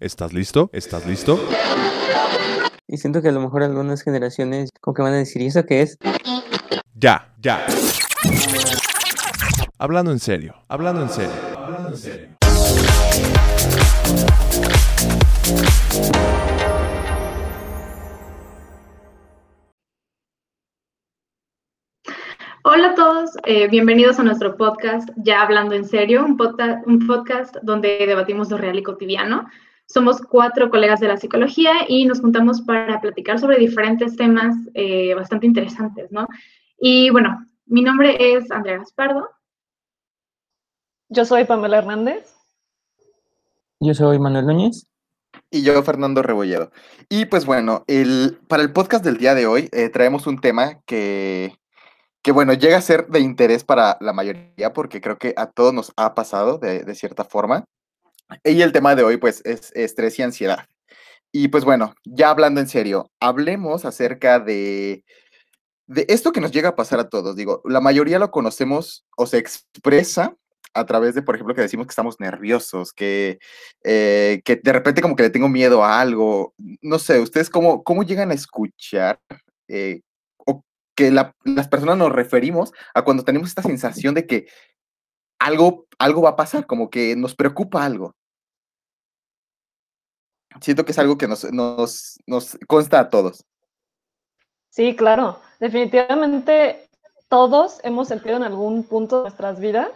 ¿estás listo? ¿Estás listo? Y siento que a lo mejor algunas generaciones como que van a decir, ¿y eso qué es? Ya, ya. Hablando en serio, hablando en serio, hablando en serio. Hola a todos, eh, bienvenidos a nuestro podcast Ya Hablando en Serio, un, un podcast donde debatimos lo real y cotidiano. Somos cuatro colegas de la psicología y nos juntamos para platicar sobre diferentes temas eh, bastante interesantes, ¿no? Y bueno, mi nombre es Andrea Gaspardo. Yo soy Pamela Hernández. Yo soy Manuel Núñez. Y yo, Fernando Rebolledo. Y pues bueno, el, para el podcast del día de hoy eh, traemos un tema que, que, bueno, llega a ser de interés para la mayoría porque creo que a todos nos ha pasado de, de cierta forma. Y el tema de hoy pues es estrés y ansiedad. Y pues bueno, ya hablando en serio, hablemos acerca de, de esto que nos llega a pasar a todos. Digo, la mayoría lo conocemos o se expresa a través de, por ejemplo, que decimos que estamos nerviosos, que, eh, que de repente como que le tengo miedo a algo. No sé, ¿ustedes cómo, cómo llegan a escuchar eh, o que la- las personas nos referimos a cuando tenemos esta sensación de que algo, algo va a pasar, como que nos preocupa algo? Siento que es algo que nos, nos, nos consta a todos. Sí, claro. Definitivamente todos hemos sentido en algún punto de nuestras vidas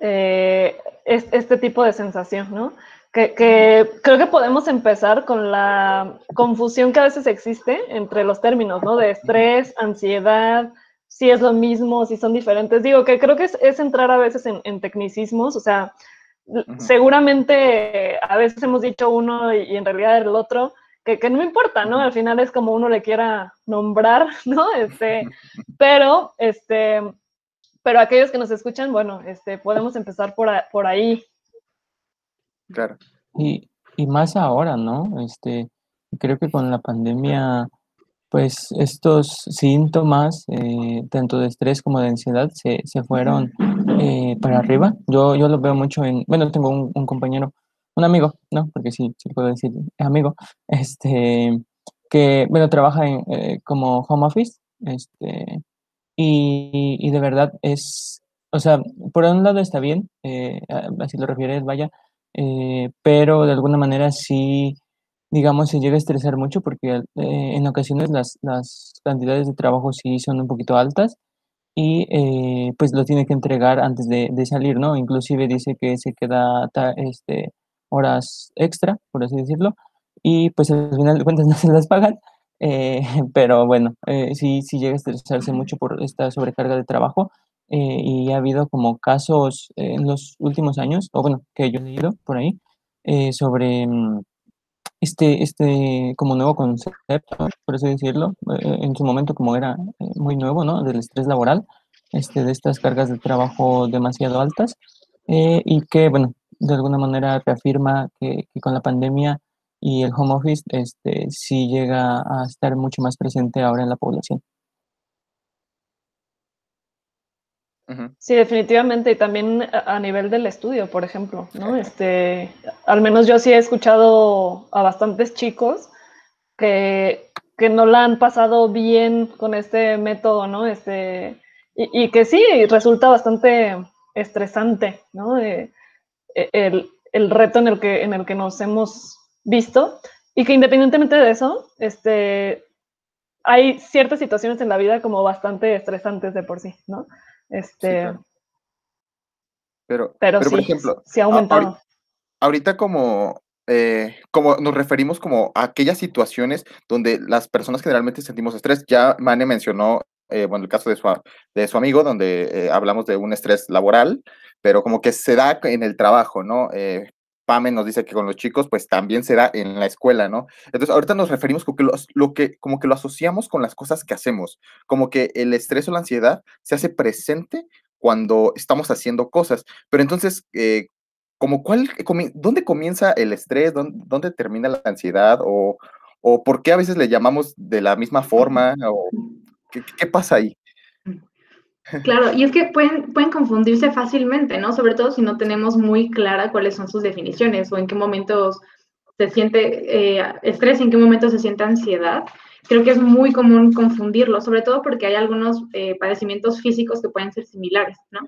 eh, es- este tipo de sensación, ¿no? Que, que creo que podemos empezar con la confusión que a veces existe entre los términos, ¿no? De estrés, ansiedad, si es lo mismo, si son diferentes. Digo que creo que es, es entrar a veces en, en tecnicismos, o sea, seguramente a veces hemos dicho uno y, y en realidad el otro, que, que no importa, ¿no? Al final es como uno le quiera nombrar, ¿no? Este, pero, este, pero aquellos que nos escuchan, bueno, este, podemos empezar por, a- por ahí. Claro. Y, y más ahora, ¿no? Este, creo que con la pandemia, pues estos síntomas, eh, tanto de estrés como de ansiedad, se, se fueron eh, para arriba. Yo, yo lo veo mucho en, bueno, tengo un, un compañero, un amigo, ¿no? Porque sí, sí puedo decir amigo, este, que, bueno, trabaja en, eh, como home office, este, y, y de verdad es, o sea, por un lado está bien, eh, así lo refieres, vaya, eh, pero de alguna manera sí, digamos, se llega a estresar mucho porque eh, en ocasiones las, las cantidades de trabajo sí son un poquito altas y eh, pues lo tiene que entregar antes de, de salir, ¿no? Inclusive dice que se queda este, horas extra, por así decirlo, y pues al final de cuentas no se las pagan, eh, pero bueno, eh, sí, sí llega a estresarse mucho por esta sobrecarga de trabajo eh, y ha habido como casos eh, en los últimos años, o bueno, que yo he leído por ahí, sobre mm, este, este como nuevo concepto, por así decirlo, eh, en su momento como era eh, muy nuevo, ¿no? Del estrés laboral, este, de estas cargas de trabajo demasiado altas, eh, y que, bueno, de alguna manera reafirma que, que con la pandemia y el home office, este, sí llega a estar mucho más presente ahora en la población. Sí, definitivamente, y también a, nivel del estudio, por ejemplo, ¿no? Este, al menos yo sí he escuchado a bastantes chicos que, que no la han pasado bien con este método, ¿no? Este, y, y que sí, resulta bastante estresante, ¿no? Eh, e- el, el reto en el, que, en el que nos hemos visto, y que independientemente de eso, este, hay ciertas situaciones en la vida como bastante estresantes de por sí, ¿no? Este, claro. Pero, pero, pero sí, por ejemplo, sí ha aumentado. ahorita- ahorita como, eh, como nos referimos como a aquellas situaciones donde las personas generalmente sentimos estrés. Ya Mane mencionó, eh, bueno, el caso de su, de su amigo, donde eh, hablamos de un estrés laboral, pero como que se da en el trabajo, ¿no? Eh, Pame nos dice que con los chicos, pues también se da en la escuela, ¿no? Entonces, ahorita nos referimos como que, lo, que, como que lo asociamos con las cosas que hacemos, como que el estrés o la ansiedad se hace presente cuando estamos haciendo cosas. Pero entonces, eh, como cuál, ¿dónde comienza el estrés? ¿Dónde, termina la ansiedad? O, ¿O por qué a veces le llamamos de la misma forma? ¿O qué, pasa ahí? Claro, y es que pueden, pueden confundirse fácilmente, ¿no? Sobre todo si no tenemos muy clara cuáles son sus definiciones o en qué momentos se siente eh, estrés, en qué momentos se siente ansiedad. Creo que es muy común confundirlo, sobre todo porque hay algunos eh, padecimientos físicos que pueden ser similares, ¿no?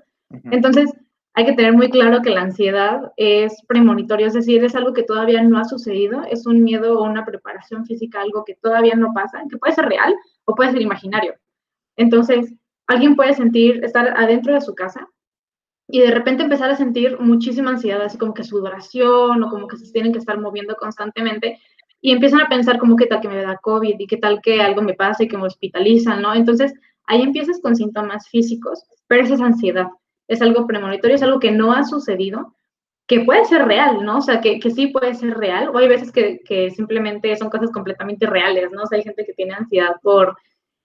Entonces, hay que tener muy claro que la ansiedad es premonitorio, es decir, es algo que todavía no ha sucedido, es un miedo o una preparación física, algo que todavía no pasa, que puede ser real o puede ser imaginario. Entonces, alguien puede sentir, estar adentro de su casa y de repente empezar a sentir muchísima ansiedad, así como que sudoración o como que se tienen que estar moviendo constantemente y empiezan a pensar como qué tal que me da COVID y qué tal que algo me pase y que me hospitalizan, ¿no? Entonces, ahí empiezas con síntomas físicos, pero esa es ansiedad es algo premonitorio, es algo que no ha sucedido, que puede ser real, ¿no? O sea, que, sí puede ser real, o hay veces que, simplemente son cosas completamente reales, ¿no? O sea, hay gente que tiene ansiedad por,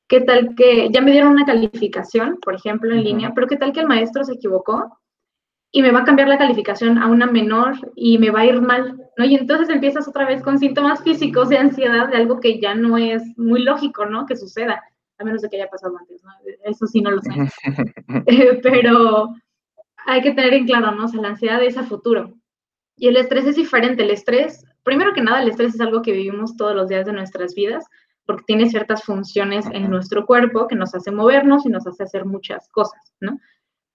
¿qué tal que ya me dieron una calificación, por ejemplo, en línea, pero qué tal que el maestro se equivocó y me va a cambiar la calificación a una menor y me va a ir mal, ¿no? Y entonces empiezas otra vez con síntomas físicos de ansiedad de algo que ya no es muy lógico, ¿no? Que suceda a menos de que haya pasado antes, ¿no? Eso sí no lo sé. Eh, pero hay que tener en claro, ¿no? O sea, la ansiedad es a futuro. Y el estrés es diferente. El estrés, primero que nada, el estrés es algo que vivimos todos los días de nuestras vidas, porque tiene ciertas funciones en nuestro cuerpo que nos hace movernos y nos hace hacer muchas cosas, ¿no?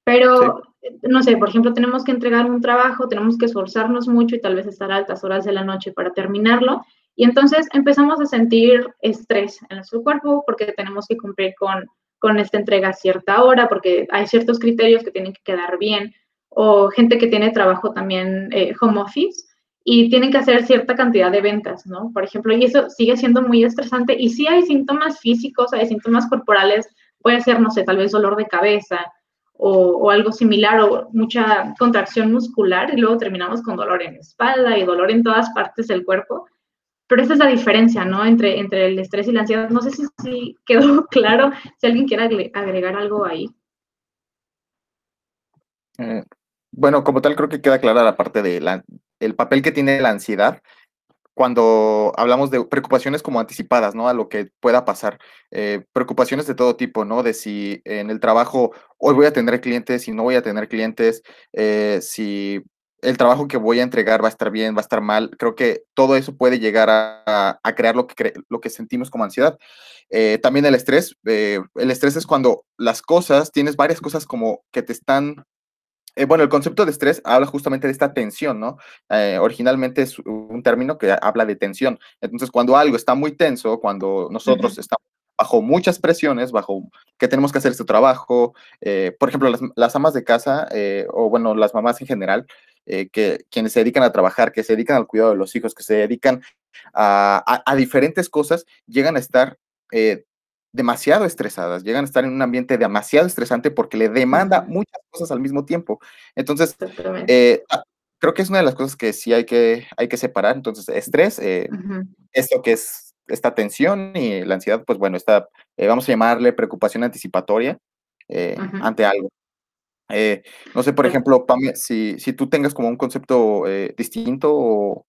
Pero, no sé, por ejemplo, tenemos que entregar un trabajo, tenemos que esforzarnos mucho y tal vez estar a altas horas de la noche para terminarlo. Y entonces empezamos a sentir estrés en nuestro cuerpo porque tenemos que cumplir con, con esta entrega a cierta hora, porque hay ciertos criterios que tienen que quedar bien, o gente que tiene trabajo también eh, home office y tienen que hacer cierta cantidad de ventas, ¿no? Por ejemplo, y eso sigue siendo muy estresante. Y si hay síntomas físicos, hay síntomas corporales, puede ser, no sé, tal vez dolor de cabeza o, algo similar o mucha contracción muscular y luego terminamos con dolor en la espalda y dolor en todas partes del cuerpo. Pero esa es la diferencia, ¿no? Entre, entre el estrés y la ansiedad. No sé si, quedó claro, si alguien quiere agregar algo ahí. Eh, bueno, como tal, creo que queda clara la parte de el papel que tiene la ansiedad cuando hablamos de preocupaciones como anticipadas, ¿no? A lo que pueda pasar. Eh, preocupaciones de todo tipo, ¿no? De si en el trabajo hoy voy a tener clientes, si no voy a tener clientes, eh, si el trabajo que voy a entregar va a estar bien, va a estar mal. Creo que todo eso puede llegar a, crear lo que, lo que sentimos como ansiedad. Eh, también el estrés. El estrés es cuando las cosas, tienes varias cosas como que te están... Eh, bueno, el concepto de estrés habla justamente de esta tensión, ¿no? originalmente es un término que habla de tensión. Entonces, cuando algo está muy tenso, cuando nosotros estamos bajo muchas presiones, bajo que tenemos que hacer este trabajo. por ejemplo, las, las, amas de casa, o bueno, las mamás en general, eh, que quienes se dedican a trabajar, que se dedican al cuidado de los hijos, que se dedican a, diferentes cosas, llegan a estar eh, demasiado estresadas, llegan a estar en un ambiente demasiado estresante porque le demanda muchas cosas al mismo tiempo. Entonces, eh, ah, creo que es una de las cosas que sí hay que, hay que separar. Entonces, estrés, esto que es esta tensión y la ansiedad, pues bueno, está, vamos a llamarle preocupación anticipatoria ante algo. Eh, no sé, por ejemplo, Pam, si, si tú tengas como un concepto eh, distinto o,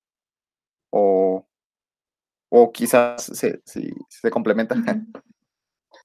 o, quizás se, se complementa.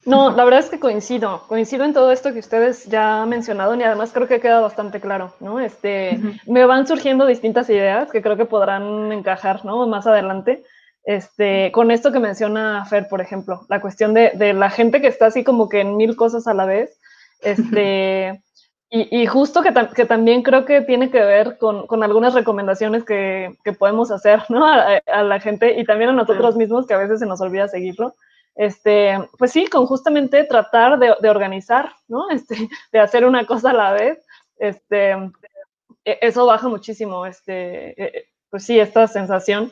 No, la verdad es que coincido, coincido en todo esto que ustedes ya han mencionado y además creo que queda bastante claro, ¿no? Este, me van surgiendo distintas ideas que creo que podrán encajar, ¿no? Más adelante, este, con esto que menciona Fer, por ejemplo, la cuestión de, de la gente que está así como que en mil cosas a la vez, este, y, justo que, que, también creo que tiene que ver con, con algunas recomendaciones que, que, podemos hacer ¿no? a, la gente y también a nosotros mismos, que a veces se nos olvida seguirlo. Este, pues sí, con justamente tratar de, de organizar, ¿no? Este, de hacer una cosa a la vez. Este, e, eso baja muchísimo, este, e, pues sí, esta sensación.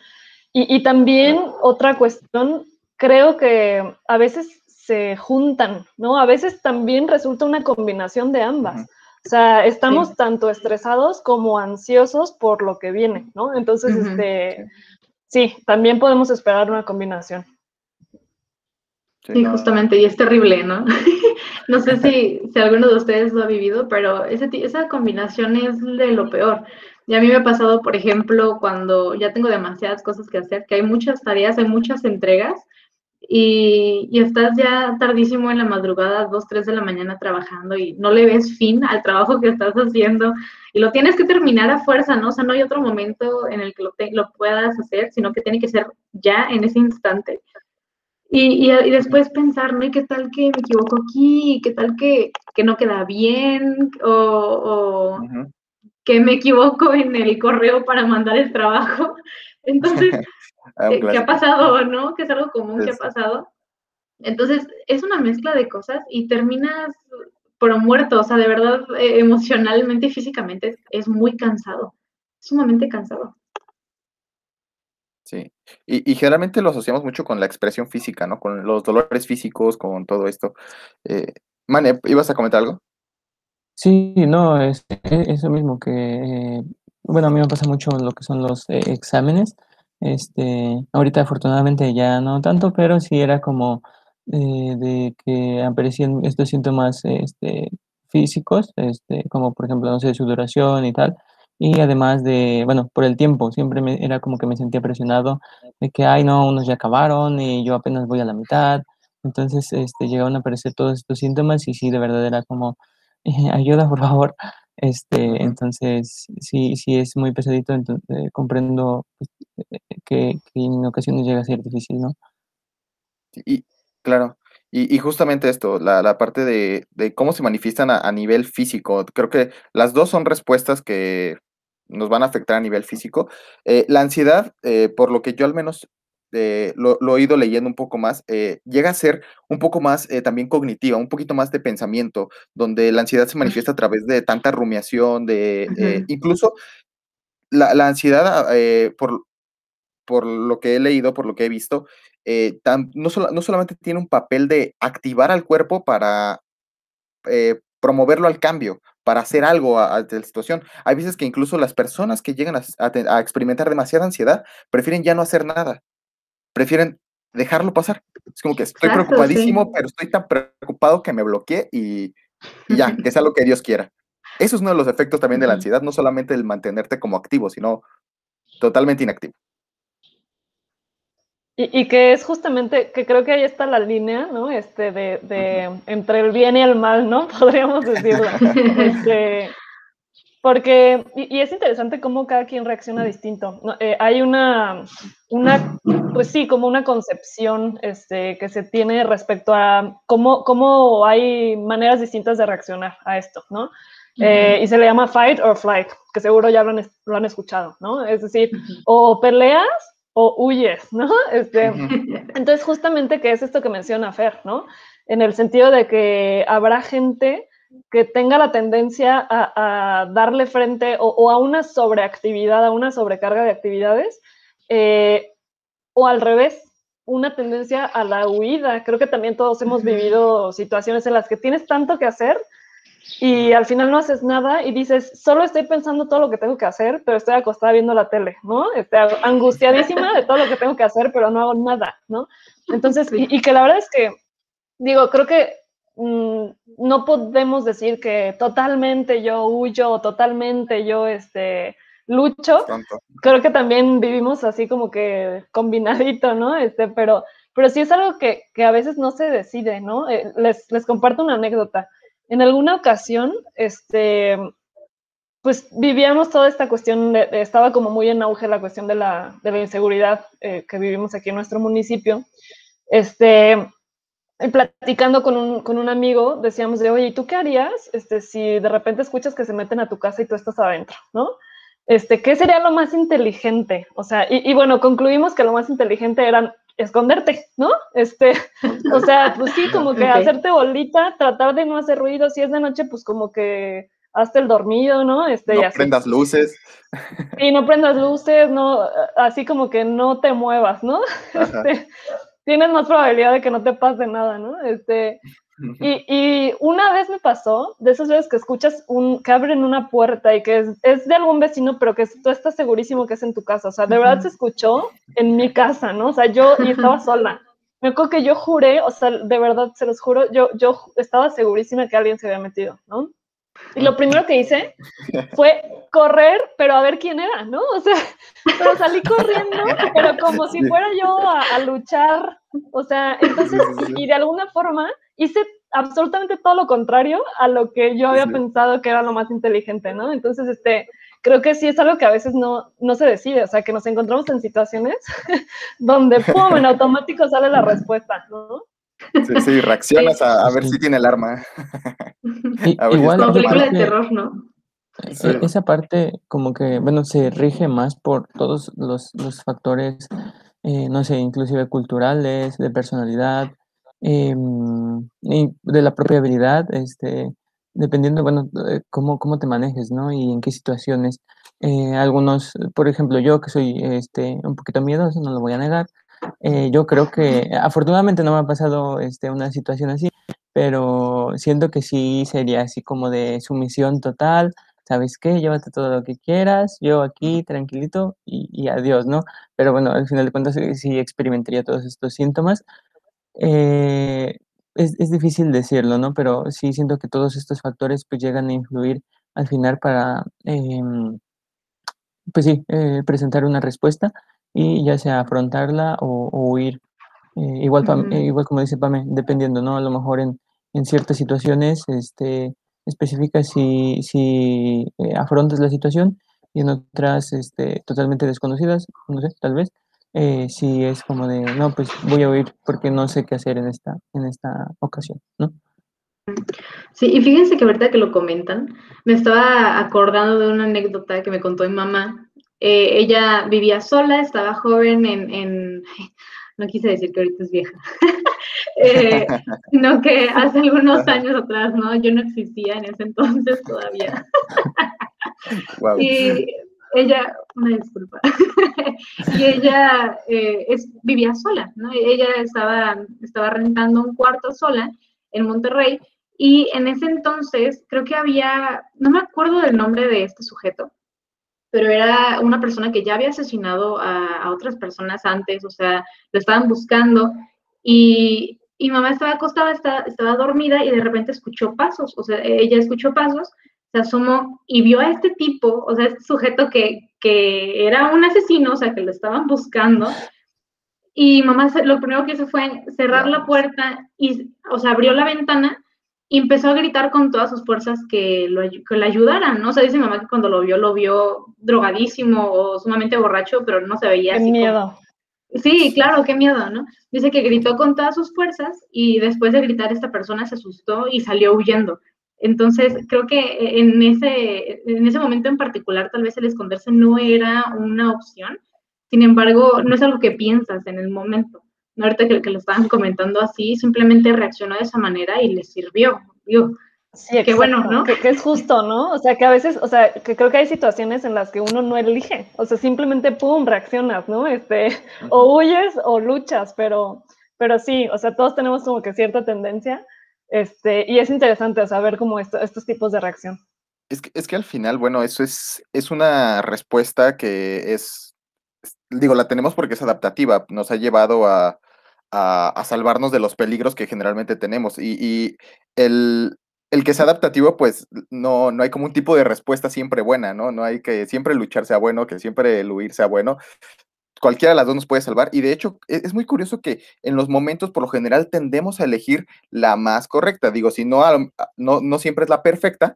Y, y también otra cuestión, creo que a veces se juntan, ¿no? A veces también resulta una combinación de ambas. O sea, estamos tanto estresados como ansiosos por lo que viene, ¿no? Entonces, este, sí, también podemos esperar una combinación. Sí, justamente, y es terrible, ¿no? no sé si, si alguno de ustedes lo ha vivido, pero ese, esa combinación es de lo peor. Y a mí me ha pasado, por ejemplo, cuando ya tengo demasiadas cosas que hacer, que hay muchas tareas, hay muchas entregas, y, y, estás ya tardísimo en la madrugada, 2, 3 de la mañana trabajando y no le ves fin al trabajo que estás haciendo y lo tienes que terminar a fuerza, ¿no? O sea, no hay otro momento en el que lo, lo puedas hacer, sino que tiene que ser ya en ese instante. Y, y, después pensar, ¿no? ¿Y qué tal que me equivoco aquí? ¿Qué tal que, que no queda bien? ¿O, o que me equivoco en el correo para mandar el trabajo? Entonces, Ah, ¿Qué, ha pasado, no? Que es algo común que ha pasado. Entonces, es una mezcla de cosas y terminas por muerto, o sea, de verdad, eh, emocionalmente y físicamente es muy cansado, sumamente cansado. Sí, y, generalmente lo asociamos mucho con la expresión física, ¿no? Con los dolores físicos, con todo esto. Eh, Mane, ¿ibas a comentar algo? Sí, no, es, eso mismo que, eh, bueno, a mí me pasa mucho lo que son los exámenes. Este, ahorita afortunadamente ya no tanto, pero sí era como eh, de que aparecían estos síntomas este, físicos, este, como por ejemplo, no sé, sudoración y tal. Y además de, bueno, por el tiempo, siempre me, era como que me sentía presionado de que, ay, no, unos ya acabaron y yo apenas voy a la mitad. Entonces, este, llegaron a aparecer todos estos síntomas y sí, de verdad era como, ayuda, por favor. Este, entonces, sí, sí es muy pesadito, entonces, eh, comprendo pues, eh, que, en ocasiones llega a ser difícil, ¿no? Y, claro, y, justamente esto, la, parte de, cómo se manifiestan a, nivel físico, creo que las dos son respuestas que nos van a afectar a nivel físico. Eh, la ansiedad, por lo que yo al menos eh, lo, he ido leyendo un poco más, eh, llega a ser un poco más eh, también cognitiva, un poquito más de pensamiento, donde la ansiedad se manifiesta a través de tanta rumiación, de incluso la, ansiedad, por, por lo que he leído, por lo que he visto, no, no, solamente tiene un papel de activar al cuerpo para promoverlo al cambio, para hacer algo ante la situación. Hay veces que incluso las personas que llegan a, a experimentar demasiada ansiedad prefieren ya no hacer nada prefieren dejarlo pasar. Es como que estoy preocupadísimo, pero estoy tan preocupado que me bloqueé y, ya, que sea lo que Dios quiera. Eso es uno de los efectos también de la ansiedad, no solamente el mantenerte como activo, sino totalmente inactivo. Y, que es justamente, que creo que ahí está la línea, ¿no? Este, de, de entre el bien y el mal, ¿no? Podríamos decirlo. este, porque, y, es interesante cómo cada quien reacciona distinto. Eh, hay una, una, pues sí, como una concepción este, que se tiene respecto a cómo, cómo hay maneras distintas de reaccionar a esto, ¿no? Eh, y se le llama fight or flight, que seguro ya lo han, lo han escuchado, ¿no? Es decir, o peleas o huyes, ¿no? Este, entonces, justamente, ¿qué es esto que menciona Fer, ¿no? En el sentido de que habrá gente que tenga la tendencia a, darle frente o, a una sobreactividad, a una sobrecarga de actividades, eh, o al revés, una tendencia a la huida. Creo que también todos hemos vivido situaciones en las que tienes tanto que hacer y al final no haces nada y dices, solo estoy pensando todo lo que tengo que hacer, pero estoy acostada viendo la tele, ¿no? Estoy angustiadísima de todo lo que tengo que hacer, pero no hago nada, ¿no? Entonces, y que la verdad es que, digo, creo que Mm, no podemos decir que totalmente yo huyo, totalmente yo este, lucho. Creo que también vivimos así como que combinadito, ¿no? Este, pero, pero sí es algo que, a veces no se decide, ¿no? Eh, les, les, comparto una anécdota. En alguna ocasión, este, pues vivíamos toda esta cuestión, estaba como muy en auge la cuestión de la, inseguridad eh, que vivimos aquí en nuestro municipio. Este, platicando con un, con un, amigo, decíamos de, oye, ¿y tú qué harías este, si de repente escuchas que se meten a tu casa y tú estás adentro, ¿no? Este, ¿Qué sería lo más inteligente? O sea, y, bueno, concluimos que lo más inteligente era esconderte, ¿no? Este, o sea, pues sí, como que hacerte bolita, tratar de no hacer ruido, si es de noche, pues como que hazte el dormido, ¿no? Este, no prendas luces. Sí, no prendas luces, no, así como que no te muevas, ¿no? Este, tienes más probabilidad de que no te pase nada, ¿no? Este, Y, y, una vez me pasó, de esas veces que escuchas un, que abren una puerta y que es, es, de algún vecino, pero que tú estás segurísimo que es en tu casa. O sea, de verdad se escuchó en mi casa, ¿no? O sea, yo y estaba sola. Me acuerdo que yo juré, o sea, de verdad se los juro, yo, yo estaba segurísima que alguien se había metido, ¿no? Y lo primero que hice fue correr, pero a ver quién era, ¿no? O sea, pero salí corriendo, pero como si fuera yo a, luchar. O sea, entonces, y de alguna forma hice absolutamente todo lo contrario a lo que yo había pensado que era lo más inteligente, ¿no? Entonces, este, creo que sí es algo que a veces no, no se decide, o sea, que nos encontramos en situaciones donde, ¡pum!, en automático sale la respuesta, ¿no? Sí, sí, reaccionas a, ver si tiene el arma. igual, como película de terror, ¿no? E, esa parte como que, bueno, se rige más por todos los, los factores, eh, no sé, inclusive culturales, de personalidad, em, y de la propia habilidad, este, dependiendo, bueno, cómo, cómo te manejes, ¿no? Y en qué situaciones. Eh, algunos, por ejemplo, yo que soy este, un poquito miedoso, no lo voy a negar, eh, yo creo que afortunadamente no me ha pasado este, una situación así, pero siento que sí sería así como de sumisión total, ¿sabes qué? Llévate todo lo que quieras, yo aquí tranquilito y, adiós, ¿no? Pero bueno, al final de cuentas sí experimentaría todos estos síntomas. Eh, es, es, difícil decirlo, ¿no? Pero sí siento que todos estos factores pues llegan a influir al final para, em, pues sí, eh, presentar una respuesta y ya sea afrontarla o, huir. Eh, igual, igual como dice Pame, dependiendo, ¿no? A lo mejor en, en ciertas situaciones este, específicas si, si eh, afrontas la situación y en otras este, totalmente desconocidas, no sé, tal vez, eh, si es como de, no, pues voy a huir porque no sé qué hacer en esta, en esta ocasión, ¿no? Sí, y fíjense que ahorita que lo comentan, me estaba acordando de una anécdota que me contó mi mamá eh, ella vivía sola, estaba joven en, no quise decir que ahorita es vieja, eh, sino que hace algunos años atrás, ¿no? Yo no existía en ese entonces todavía. Y ella, una disculpa, y ella eh, es, vivía sola, ¿no? Ella estaba, estaba rentando un cuarto sola en Monterrey y en ese entonces creo que había, no me acuerdo del nombre de este sujeto, pero era una persona que ya había asesinado a, otras personas antes, o sea, lo estaban buscando y, y mamá estaba acostada, estaba, estaba, dormida y de repente escuchó pasos, o sea, ella escuchó pasos, se asomó y vio a este tipo, o sea, este sujeto que, que era un asesino, o sea, que lo estaban buscando. Y mamá lo primero que hizo fue cerrar la puerta y, o sea, abrió la ventana y empezó a gritar con todas sus fuerzas que, lo, que ayudaran, ¿no? O sea, dice mamá que cuando lo vio, lo vio drogadísimo o sumamente borracho, pero no se veía qué así. miedo. Sí, claro, qué miedo, ¿no? Dice que gritó con todas sus fuerzas y después de gritar esta persona se asustó y salió huyendo. Entonces, creo que en ese, en ese momento en particular, tal vez el esconderse no era una opción. Sin embargo, no es algo que piensas en el momento. ¿no? ahorita que, que, lo estaban comentando así, simplemente reaccionó de esa manera y le sirvió. Digo, sí, qué bueno, ¿no? Que, que, es justo, ¿no? O sea, que a veces, o sea, que creo que hay situaciones en las que uno no elige, o sea, simplemente, pum, reaccionas, ¿no? Este, o huyes o luchas, pero, pero sí, o sea, todos tenemos como que cierta tendencia, este, y es interesante saber cómo esto, estos tipos de reacción. Es que, es que al final, bueno, eso es, es una respuesta que es, digo, la tenemos porque es adaptativa, nos ha llevado a, a, salvarnos de los peligros que generalmente tenemos. Y, el, el, que sea adaptativo, pues no, no hay como un tipo de respuesta siempre buena, ¿no? No hay que siempre luchar sea bueno, que siempre el huir sea bueno. Cualquiera de las dos nos puede salvar. Y de hecho, e, es, muy curioso que en los momentos, por lo general, tendemos a elegir la más correcta. Digo, si no, no, no siempre es la perfecta,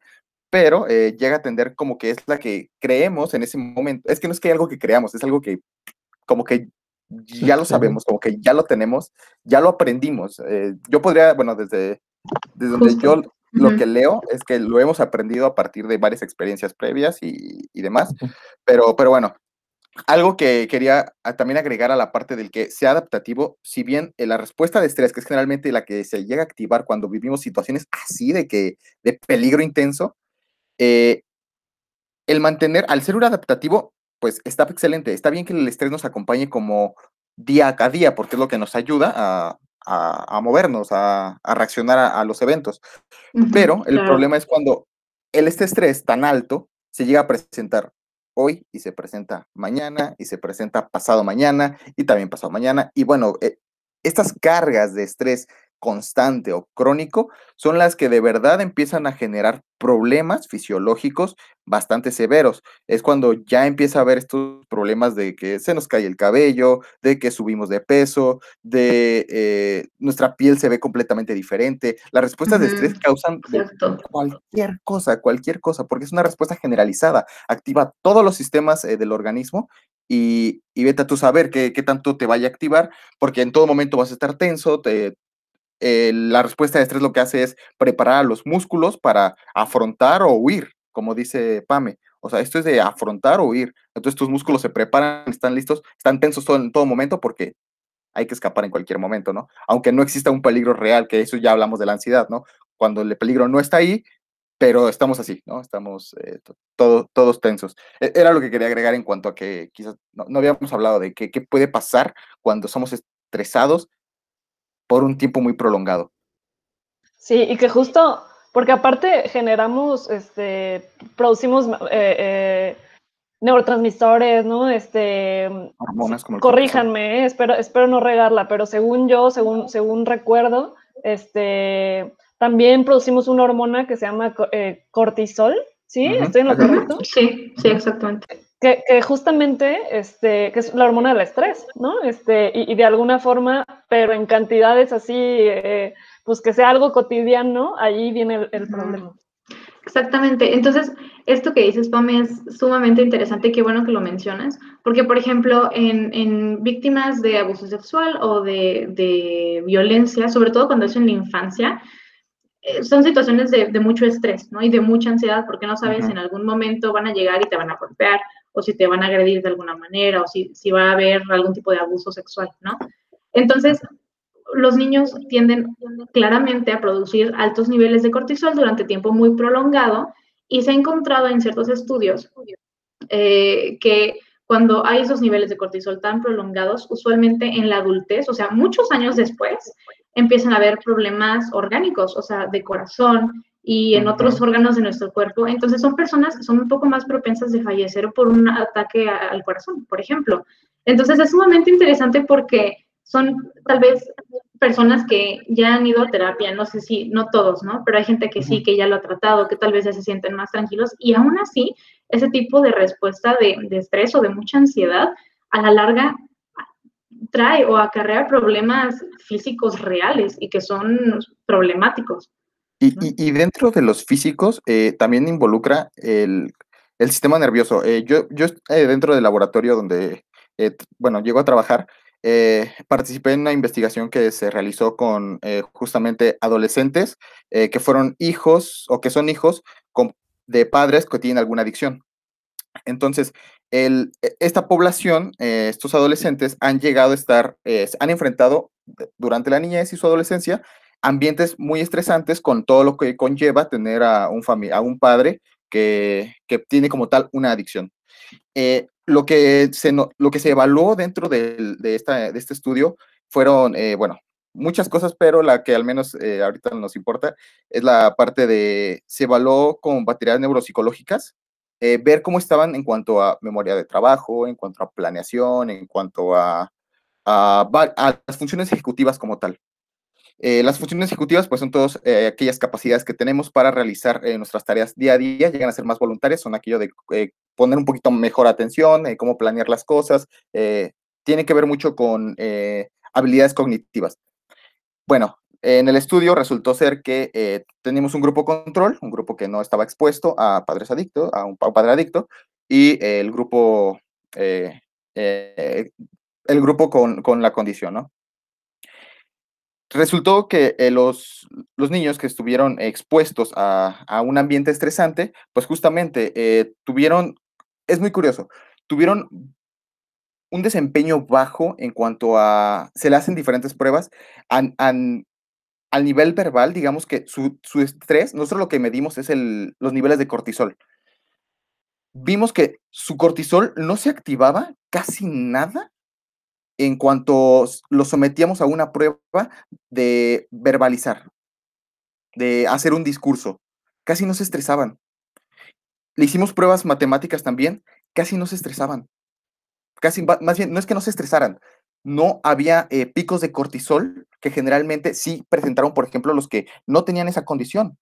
pero eh, llega a tender como que es la que creemos en ese momento. Es que no es que hay algo que creamos, es algo que como que ya lo sabemos, como que ya lo tenemos, ya lo aprendimos. Eh, yo podría, bueno, desde, desde donde yo lo que leo es que lo hemos aprendido a partir de varias experiencias previas y, y demás, pero, pero bueno, algo que quería también agregar a la parte del que sea adaptativo, si bien la respuesta de estrés, que es generalmente la que se llega a activar cuando vivimos situaciones así de que de peligro intenso, eh, el mantener, al ser un adaptativo, pues está excelente. Está bien que el estrés nos acompañe como día a día, porque es lo que nos ayuda a, a, movernos, a, reaccionar a, los eventos. Pero el problema es cuando el este estrés tan alto se llega a presentar hoy y se presenta mañana y se presenta pasado mañana y también pasado mañana. Y bueno, eh, estas cargas de estrés constante o crónico son las que de verdad empiezan a generar problemas fisiológicos bastante severos. Es cuando ya empieza a haber estos problemas de que se nos cae el cabello, de que subimos de peso, de eh, nuestra piel se ve completamente diferente. Las respuestas de estrés causan cualquier cosa, cualquier cosa, porque es una respuesta generalizada. Activa todos los sistemas eh, del organismo y, y, vete a tú saber qué, qué, tanto te vaya a activar, porque en todo momento vas a estar tenso, te, eh, la respuesta de estrés lo que hace es preparar a los músculos para afrontar o huir, como dice Pame. O sea, esto es de afrontar o huir. Entonces tus músculos se preparan, están listos, están tensos todo, en todo momento porque hay que escapar en cualquier momento, ¿no? Aunque no exista un peligro real, que eso ya hablamos de la ansiedad, ¿no? Cuando el peligro no está ahí, pero estamos así, ¿no? Estamos eh, todos tensos. E, era lo que quería agregar en cuanto a que quizás no, no habíamos hablado de qué puede pasar cuando somos estresados por un tiempo muy prolongado. Sí, y que justo, porque aparte generamos, este, producimos eh, eh, neurotransmisores, ¿no? Este, hormonas como corríjanme, eh, espero, espero no regarla, pero según yo, según, según recuerdo, este, también producimos una hormona que se llama cortisol, ¿sí? ¿Estoy en lo correcto? Sí, sí, exactamente. Que, justamente, este, que es la hormona del estrés, ¿no? Este, y, de alguna forma, pero en cantidades así, eh, pues que sea algo cotidiano, ahí viene el, problema. Exactamente. Entonces, esto que dices, Pame, es sumamente interesante. Qué bueno que lo mencionas. Porque, por ejemplo, en, víctimas de abuso sexual o de, de, violencia, sobre todo cuando es en la infancia, eh, son situaciones de, de, mucho estrés, ¿no? Y de mucha ansiedad, porque no sabes, en algún momento van a llegar y te van a golpear, o si te van a agredir de alguna manera, o si, si va a haber algún tipo de abuso sexual, ¿no? Entonces, los niños tienden claramente a producir altos niveles de cortisol durante tiempo muy prolongado y se ha encontrado en ciertos estudios eh, que cuando hay esos niveles de cortisol tan prolongados, usualmente en la adultez, o sea, muchos años después, empiezan a haber problemas orgánicos, o sea, de corazón, y en otros órganos de nuestro cuerpo. Entonces son personas que son un poco más propensas de fallecer por un ataque al corazón, por ejemplo. Entonces es sumamente interesante porque son tal vez personas que ya han ido a terapia, no sé si, no todos, ¿no? Pero hay gente que sí, que ya lo ha tratado, que tal vez ya se sienten más tranquilos y aún así ese tipo de respuesta de, de estrés o de mucha ansiedad a la larga trae o acarrea problemas físicos reales y que son problemáticos. Y, dentro de los físicos eh, también involucra el, sistema nervioso. Eh, yo yo eh, dentro del laboratorio donde, bueno, llego a trabajar, participé en una investigación que se realizó con justamente adolescentes que fueron hijos o que son hijos de padres que tienen alguna adicción. Entonces, el, e, esta población, estos adolescentes, han llegado a estar, han enfrentado durante la niñez y su adolescencia ambientes muy estresantes con todo lo que conlleva tener a un, a un padre que, tiene como tal una adicción. Eh, lo, que se, lo que se evaluó dentro de, esta, de este estudio fueron, eh, bueno, muchas cosas, pero la que al menos eh, ahorita nos importa es la parte de, se evaluó con baterías neuropsicológicas, ver cómo estaban en cuanto a memoria de trabajo, en cuanto a planeación, en cuanto a, a las funciones ejecutivas como tal. Eh, las funciones ejecutivas, pues son todas eh, aquellas capacidades que tenemos para realizar eh, nuestras tareas día a día, llegan a ser más voluntarias, son aquello de poner un poquito mejor atención, cómo planear las cosas, tiene que ver mucho con habilidades cognitivas. Bueno, en el estudio resultó ser que teníamos un grupo control, un grupo que no estaba expuesto a padres adictos, a un, padre adicto, y el grupo, el grupo con, con la condición, ¿no? Resultó que eh, los, los, niños que estuvieron expuestos a, un ambiente estresante, pues justamente eh, tuvieron, es muy curioso, tuvieron un desempeño bajo en cuanto a, se le hacen diferentes pruebas, al nivel verbal, digamos que su, estrés, nosotros lo que medimos es el, los niveles de cortisol. Vimos que su cortisol no se activaba casi nada en cuanto los sometíamos a una prueba de verbalizar, de hacer un discurso. Casi no se estresaban. Le hicimos pruebas matemáticas también, casi no se estresaban. Casi, más bien, no es que no se estresaran, no había eh, picos de cortisol que generalmente sí presentaron, por ejemplo, los que no tenían esa condición.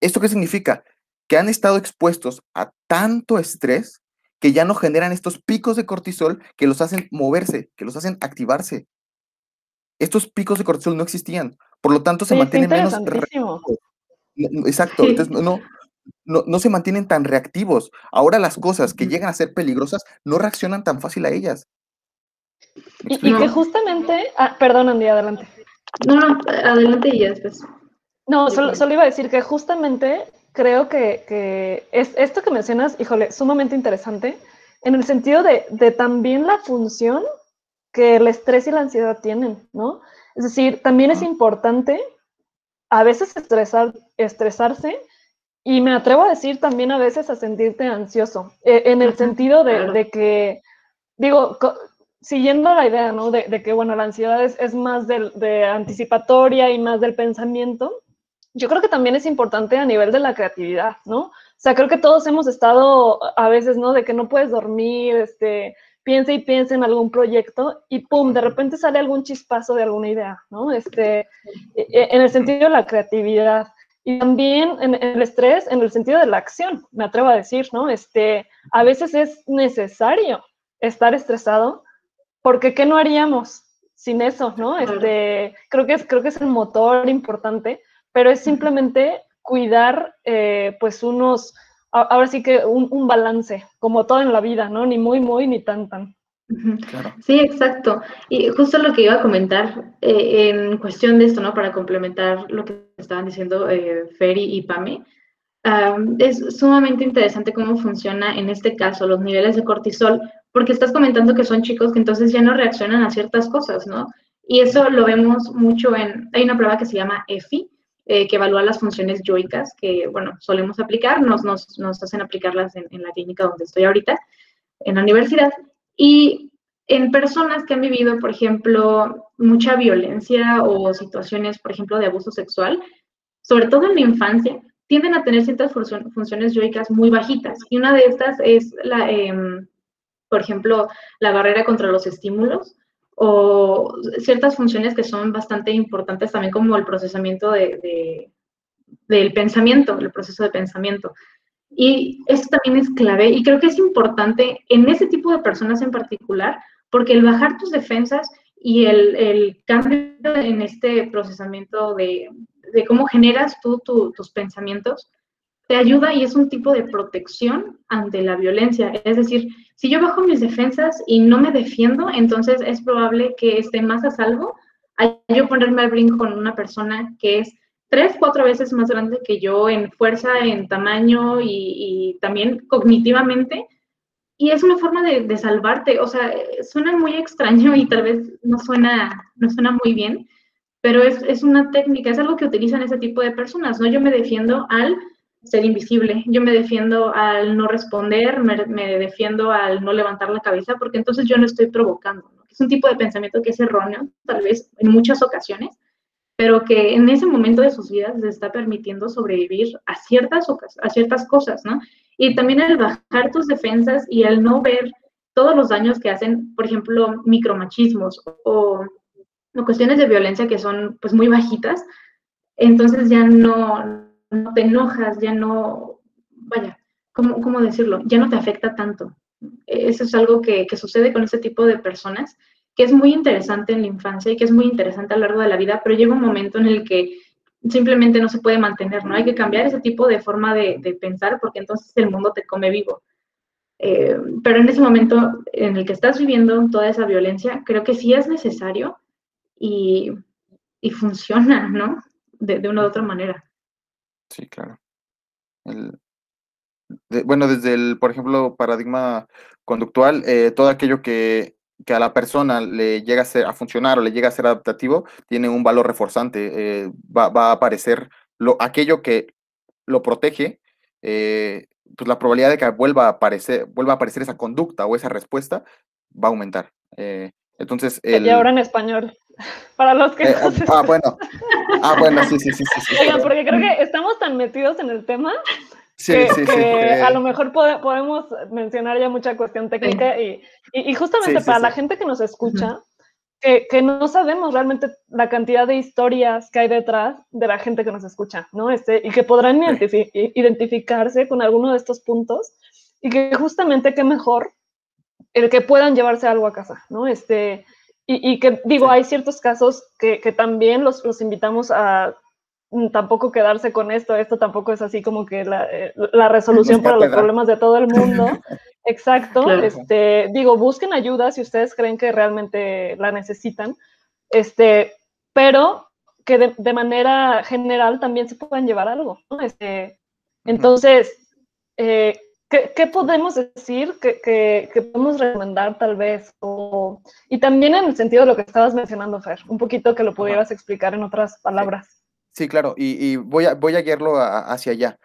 ¿Esto qué significa? Que han estado expuestos a tanto estrés que ya no generan estos picos de cortisol que los hacen moverse, que los hacen activarse. Estos picos de cortisol no existían, por lo tanto se mantienen menos Exacto, entonces no, no, no, se mantienen tan reactivos. Ahora las cosas que llegan a ser peligrosas no reaccionan tan fácil a ellas. Y, que justamente, ah, perdón Andy, adelante. No, no, adelante y ya después. No, solo, solo, iba a decir que justamente creo que, es esto que mencionas, híjole, sumamente interesante, en el sentido de, también la función que el estrés y la ansiedad tienen, ¿no? Es decir, también es importante a veces estresar, estresarse y me atrevo a decir también a veces a sentirte ansioso, e, en el sentido de, que, digo, siguiendo la idea, ¿no? De, que, bueno, la ansiedad es, es más de anticipatoria y más del pensamiento, yo creo que también es importante a nivel de la creatividad, ¿no? O sea, creo que todos hemos estado a veces, ¿no? De que no puedes dormir, este, piensa y piensa en algún proyecto y pum, de repente sale algún chispazo de alguna idea, ¿no? Este, e, e, en el sentido de la creatividad y también en el estrés, en el sentido de la acción, me atrevo a decir, ¿no? Este, a veces es necesario estar estresado porque ¿qué no haríamos sin eso, ¿no? Este, creo que es, creo que es el motor importante pero es simplemente cuidar, eh, pues, unos, ahora sí que un, balance, como todo en la vida, ¿no? Ni muy, muy, ni tan, tan. Sí, exacto. Y justo lo que iba a comentar eh, en cuestión de esto, ¿no? Para complementar lo que estaban diciendo eh, Ferry y Pame, es sumamente interesante cómo funciona en este caso los niveles de cortisol, porque estás comentando que son chicos que entonces ya no reaccionan a ciertas cosas, ¿no? Y eso lo vemos mucho en, hay una prueba que se llama EFI, eh, que evalúa las funciones yoicas que, bueno, solemos aplicar, nos, nos, nos hacen aplicarlas en, la clínica donde estoy ahorita, en la universidad. Y en personas que han vivido, por ejemplo, mucha violencia o situaciones, por ejemplo, de abuso sexual, sobre todo en la infancia, tienden a tener ciertas funciones yoicas muy bajitas. Y una de estas es, la, eh, por ejemplo, la barrera contra los estímulos o ciertas funciones que son bastante importantes también como el procesamiento de, del pensamiento, el proceso de pensamiento. Y eso también es clave y creo que es importante en ese tipo de personas en particular, porque el bajar tus defensas y el, el cambio en este procesamiento de, de cómo generas tú tus pensamientos, te ayuda y es un tipo de protección ante la violencia. Es decir, si yo bajo mis defensas y no me defiendo, entonces es probable que esté más a salvo a yo ponerme al brinco con una persona que es tres, cuatro veces más grande que yo en fuerza, en tamaño y, también cognitivamente. Y es una forma de, salvarte. O sea, suena muy extraño y tal vez no suena, no suena muy bien, pero es, es una técnica, es algo que utilizan ese tipo de personas, ¿no? Yo me defiendo al ser invisible. Yo me defiendo al no responder, me, defiendo al no levantar la cabeza, porque entonces yo no estoy provocando. Es un tipo de pensamiento que es erróneo, tal vez en muchas ocasiones, pero que en ese momento de sus vidas les está permitiendo sobrevivir a ciertas, a ciertas cosas, ¿no? Y también el bajar tus defensas y el no ver todos los daños que hacen, por ejemplo, micromachismos o, o cuestiones de violencia que son pues muy bajitas, entonces ya no, no te enojas, ya no, vaya, ¿cómo, ¿cómo, decirlo? Ya no te afecta tanto. Eso es algo que, que, sucede con ese tipo de personas, que es muy interesante en la infancia y que es muy interesante a lo largo de la vida, pero llega un momento en el que simplemente no se puede mantener, ¿no? Hay que cambiar ese tipo de forma de, de pensar porque entonces el mundo te come vivo. Eh, pero en ese momento en el que estás viviendo toda esa violencia, creo que sí es necesario y, y funciona, ¿no? De, de una u otra manera. Sí, claro. El, bueno, desde el, por ejemplo, paradigma conductual, eh, todo aquello que, que, a la persona le llega a, ser, a funcionar o le llega a ser adaptativo tiene un valor reforzante. Eh, va, va, a aparecer lo, aquello que lo protege, eh, pues la probabilidad de que vuelva a aparecer, vuelva a aparecer esa conducta o esa respuesta va a aumentar. Entonces, el... Y ahora en español, para los que... Eh, ah, bueno. Ah, bueno, sí, sí, sí, sí. Oigan, porque creo que estamos tan metidos en el tema Sí, que, sí, sí, a lo mejor podemos mencionar ya mucha cuestión técnica y, y, justamente para la gente que nos escucha, que, que, no sabemos realmente la cantidad de historias que hay detrás de la gente que nos escucha, ¿no? Este, y que podrán identificarse con alguno de estos puntos y que justamente qué mejor el que puedan llevarse algo a casa, ¿no? Este, y, y que digo, hay ciertos casos que, que también los, los invitamos a Mm, tampoco quedarse con esto, esto tampoco es así como que la, eh, resolución para los problemas de todo el mundo. Exacto, este, digo, busquen ayuda si ustedes creen que realmente la necesitan, este, pero que de, manera general también se puedan llevar algo. Este, entonces, eh, ¿qué, podemos decir que, que, podemos recomendar tal vez? O, y también en el sentido de lo que estabas mencionando, Fer, un poquito que lo pudieras explicar en otras palabras. Sí, claro, y, voy, a, voy a guiarlo hacia allá.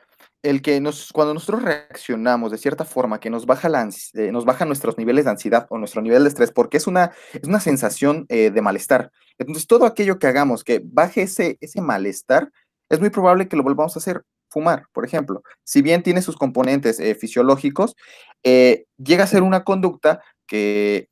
El que nos, cuando nosotros reaccionamos de cierta forma, que nos baja, la, eh, nos baja nuestros niveles de ansiedad o nuestro nivel de estrés, porque es una, es una sensación eh, de malestar. Entonces, todo aquello que hagamos que baje ese, ese malestar, es muy probable que lo volvamos a hacer. Fumar, por ejemplo, si bien tiene sus componentes eh, fisiológicos, llega a ser una conducta que,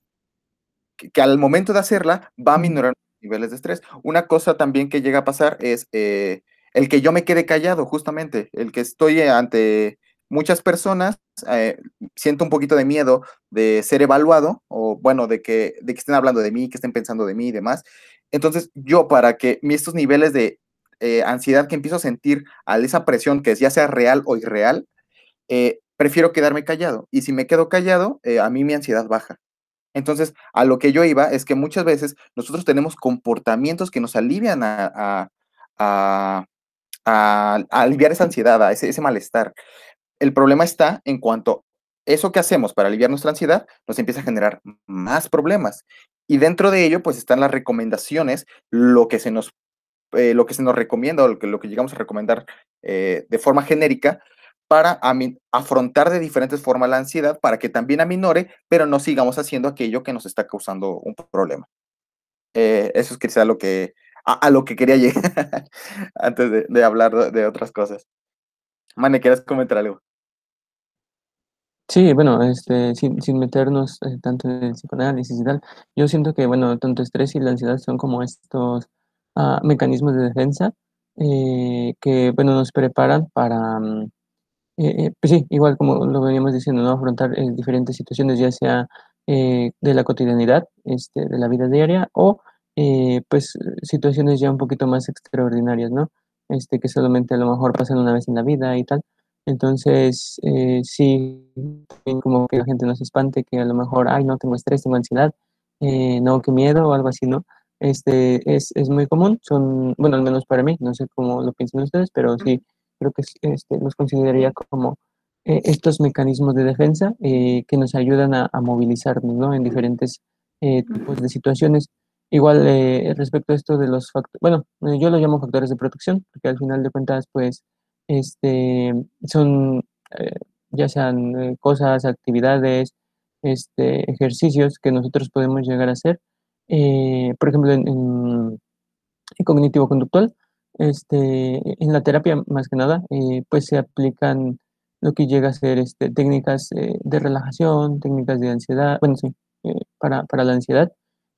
que, que, al momento de hacerla va a minorar niveles de estrés. Una cosa también que llega a pasar es eh, el que yo me quede callado, justamente, el que estoy ante muchas personas, eh, siento un poquito de miedo de ser evaluado o bueno, de que, de que estén hablando de mí, que estén pensando de mí y demás. Entonces, yo para que estos niveles de eh, ansiedad que empiezo a sentir al esa presión, que ya sea real o irreal, prefiero quedarme callado. Y si me quedo callado, a mí mi ansiedad baja. Entonces, a lo que yo iba es que muchas veces nosotros tenemos comportamientos que nos alivian a, aliviar esa ansiedad, a ese, malestar. El problema está en cuanto eso que hacemos para aliviar nuestra ansiedad nos empieza a generar más problemas. Y dentro de ello, pues están las recomendaciones, lo que se nos, eh, lo que se nos recomienda o lo que, lo que llegamos a recomendar eh, de forma genérica para afrontar de diferentes formas la ansiedad para que también aminore, pero no sigamos haciendo aquello que nos está causando un problema. Eh, eso es quizá lo que, a, lo que quería llegar antes de, hablar de, otras cosas. Mane, ¿quieres comentar algo? Sí, bueno, este, sin, meternos tanto en el psicoanálisis y tal, yo siento que, bueno, tanto estrés y la ansiedad son como estos ah, mecanismos de defensa eh, que, bueno, nos preparan para, mm, eh, eh, pues sí, igual como lo veníamos diciendo, ¿no? Afrontar eh, diferentes situaciones, ya sea de la cotidianidad, este, de la vida diaria, o pues situaciones ya un poquito más extraordinarias, ¿no? Este, que solamente a lo mejor pasan una vez en la vida y tal. Entonces, sí, como que la gente no se espante, que a lo mejor, ay, no, tengo estrés, tengo ansiedad, no, qué miedo o algo así, ¿no? Este, es, es muy común, son, bueno, al menos para mí, no sé cómo lo piensan ustedes, pero sí, creo que este, los consideraría como eh, estos mecanismos de defensa eh, que nos ayudan a, movilizarnos ¿no? en diferentes eh, tipos de situaciones. Igual respecto a esto de los factores, bueno, yo lo llamo factores de protección, porque al final de cuentas, pues, este, son ya sean cosas, actividades, este, ejercicios que nosotros podemos llegar a hacer. Por ejemplo, en, en cognitivo-conductual, este, en la terapia, más que nada, eh, pues se aplican lo que llega a ser este, técnicas eh, de relajación, técnicas de ansiedad, bueno, sí, eh, para, para, la ansiedad,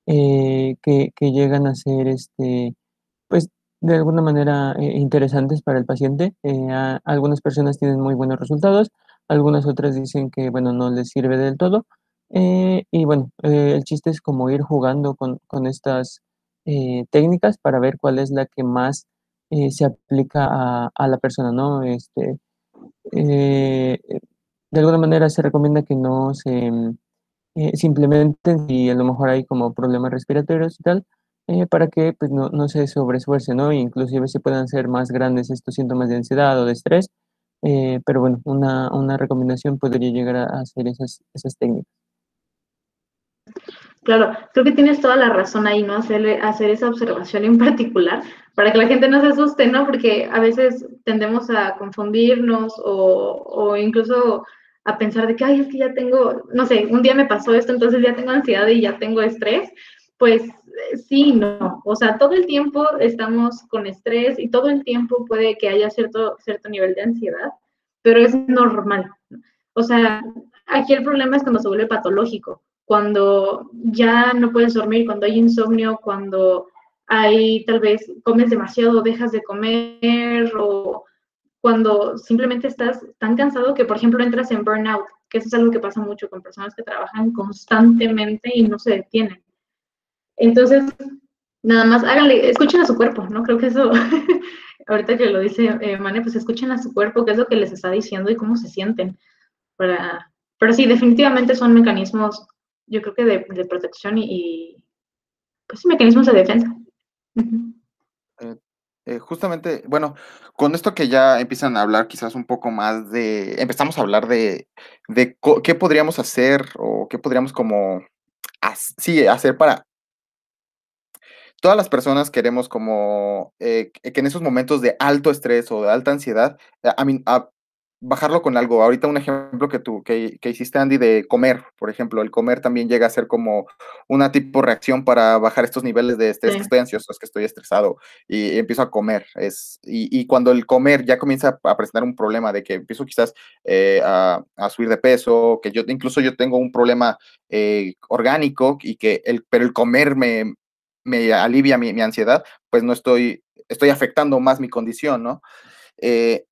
que, que, llegan a ser, este, pues, de alguna manera interesantes para el paciente. algunas personas tienen muy buenos resultados, algunas otras dicen que, bueno, no les sirve del todo. Y bueno, el chiste es como ir jugando con, con estas técnicas para ver cuál es la que más eh, se aplica a, a, la persona, ¿no? Este, eh, de alguna manera se recomienda que no se, mm, eh, simplemente si a lo mejor hay como problemas respiratorios y tal, para que pues, no, no se sobreesfuerce, ¿no? Inclusive se puedan ser más grandes estos síntomas de ansiedad o de estrés, pero bueno, una, una recomendación podría llegar a hacer esas, esas técnicas. Claro, creo que tienes toda la razón ahí, ¿no? Hacer, hacer esa observación en particular para que la gente no se asuste, ¿no? Porque a veces tendemos a confundirnos o, o incluso a pensar de que, ay, es que ya tengo, no sé, un día me pasó esto, entonces ya tengo ansiedad y ya tengo estrés, pues eh, sí, no. O sea, todo el tiempo estamos con estrés y todo el tiempo puede que haya cierto, cierto nivel de ansiedad, pero es normal. O sea, aquí el problema es cuando se vuelve patológico, cuando ya no puedes dormir, cuando hay insomnio, cuando hay tal vez comes demasiado, dejas de comer o cuando simplemente estás tan cansado que, por ejemplo, entras en burnout, que eso es algo que pasa mucho con personas que trabajan constantemente y no se detienen. Entonces, nada más háganle, escuchen a su cuerpo, ¿no? Creo que eso, ahorita que lo dice eh, Mane, pues escuchen a su cuerpo, qué es lo que les está diciendo y cómo se sienten. Para, pero sí, definitivamente son mecanismos, yo creo que de, protección y, pues sí, mecanismos de defensa. Eh, justamente, bueno, con esto que ya empiezan a hablar quizás un poco más de, empezamos a hablar de, de qué podríamos hacer o qué podríamos como, sí, hacer para todas las personas queremos como eh, que en esos momentos de alto estrés o de alta ansiedad, eh, a, a, bajarlo con algo. Ahorita un ejemplo que tú, que, que, hiciste, Andy, de comer, por ejemplo, el comer también llega a ser como una tipo reacción para bajar estos niveles de estrés, que estoy ansioso, es que estoy estresado y, empiezo a comer. Es, y, y, cuando el comer ya comienza a presentar un problema de que empiezo quizás eh, a, a, subir de peso, que yo incluso yo tengo un problema eh, orgánico y que el, pero el comer me, me alivia mi, mi, ansiedad, pues no estoy, estoy afectando más mi condición, ¿no? Eh,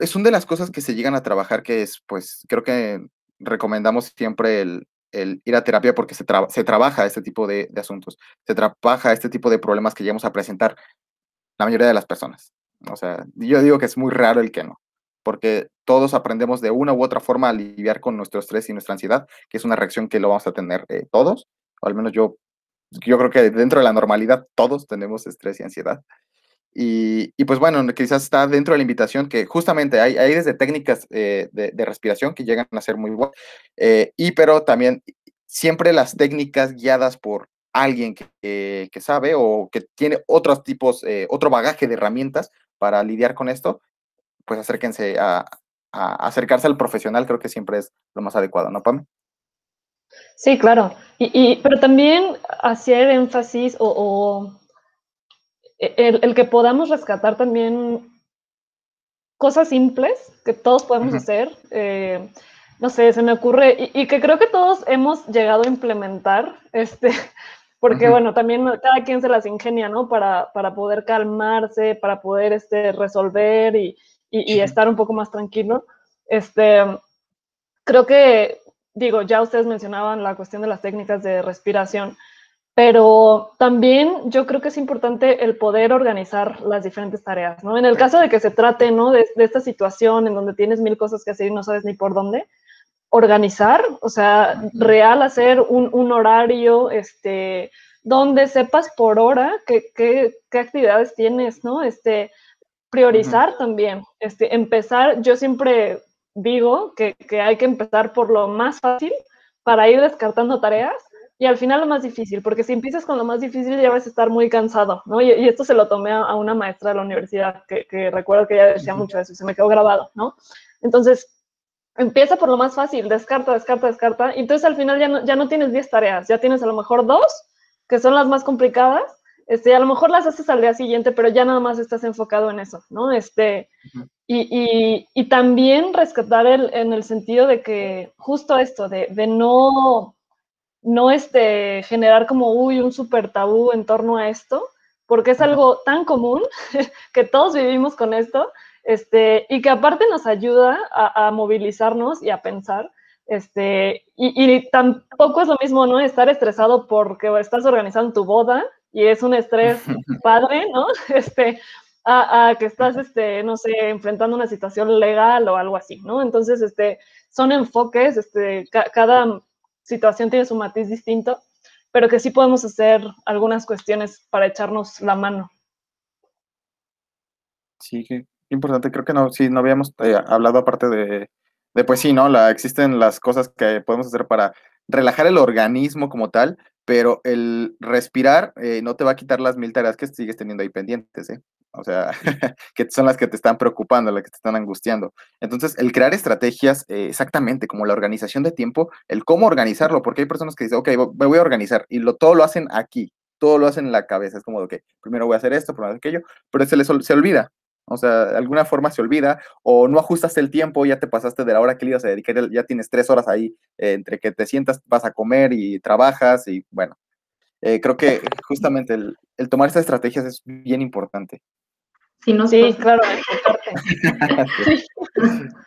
es una de las cosas que se llegan a trabajar, que es, pues, creo que recomendamos siempre el, ir a terapia porque se, se trabaja este tipo de, de, asuntos, se trabaja este tipo de problemas que llegamos a presentar la mayoría de las personas. O sea, yo digo que es muy raro el que no, porque todos aprendemos de una u otra forma a lidiar con nuestro estrés y nuestra ansiedad, que es una reacción que lo vamos a tener eh, todos, o al menos yo, yo creo que dentro de la normalidad todos tenemos estrés y ansiedad. Y, pues bueno, quizás está dentro de la invitación que justamente hay, desde técnicas eh, de, respiración que llegan a ser muy buenas, eh, y pero también siempre las técnicas guiadas por alguien que, sabe o que tiene otros tipos, eh, otro bagaje de herramientas para lidiar con esto, pues acérquense a, acercarse al profesional, creo que siempre es lo más adecuado, ¿no, Pam? Sí, claro. Y, pero también hacer énfasis o el, el, que podamos rescatar también cosas simples que todos podemos uh -huh. hacer. Eh, no sé, se me ocurre, y, y, que creo que todos hemos llegado a implementar, este, porque uh -huh. bueno, también cada quien se las ingenia, ¿no? Para, para poder calmarse, para poder este, resolver y, y, y estar un poco más tranquilo. Este, creo que, digo, ya ustedes mencionaban la cuestión de las técnicas de respiración. Pero también yo creo que es importante el poder organizar las diferentes tareas, ¿no? En el caso de que se trate, ¿no? De, de, esta situación en donde tienes mil cosas que hacer y no sabes ni por dónde, organizar, o sea, real hacer un, un horario, este, donde sepas por hora qué, qué, qué actividades tienes, ¿no? Este, priorizar uh -huh. también, este, empezar, yo siempre digo que, que hay que empezar por lo más fácil para ir descartando tareas y al final lo más difícil, porque si empiezas con lo más difícil ya vas a estar muy cansado, ¿no? Y, y esto se lo tomé a, a, una maestra de la universidad, que, que recuerdo que ella decía mucho eso y se me quedó grabado, ¿no? Entonces, empieza por lo más fácil, descarta, descarta, descarta, y entonces al final ya no, ya no tienes 10 tareas, ya tienes a lo mejor dos, que son las más complicadas, este, a lo mejor las haces al día siguiente, pero ya nada más estás enfocado en eso, ¿no? Este, uh -huh. y, y, y, también rescatar el, en el sentido de que justo esto, de, de no no este, generar como, uy, un súper tabú en torno a esto, porque es algo tan común que todos vivimos con esto, este, y que aparte nos ayuda a, a movilizarnos y a pensar. Este, y, y, tampoco es lo mismo, ¿no? Estar estresado porque estás organizando tu boda y es un estrés padre, ¿no? Este, a, a, que estás, este, no sé, enfrentando una situación legal o algo así, ¿no? Entonces, este, son enfoques, este, ca cada situación tiene su matiz distinto, pero que sí podemos hacer algunas cuestiones para echarnos la mano. Sí, qué importante. Creo que no, sí, no habíamos eh, hablado aparte de, de, pues sí, ¿no? La, existen las cosas que podemos hacer para relajar el organismo como tal, pero el respirar eh, no te va a quitar las mil tareas que sigues teniendo ahí pendientes, ¿eh? O sea, que son las que te están preocupando, las que te están angustiando. Entonces, el crear estrategias, eh, exactamente como la organización de tiempo, el cómo organizarlo, porque hay personas que dicen, ok, me voy a organizar, y lo, todo lo hacen aquí, todo lo hacen en la cabeza, es como, ok, primero voy a hacer esto, primero aquello, pero se les se olvida, o sea, de alguna forma se olvida, o no ajustaste el tiempo, ya te pasaste de la hora que le ibas a dedicar, ya tienes tres horas ahí eh, entre que te sientas, vas a comer y trabajas, y bueno, eh, creo que justamente el, tomar estas estrategias es bien importante. Sí, no sí, claro, sí.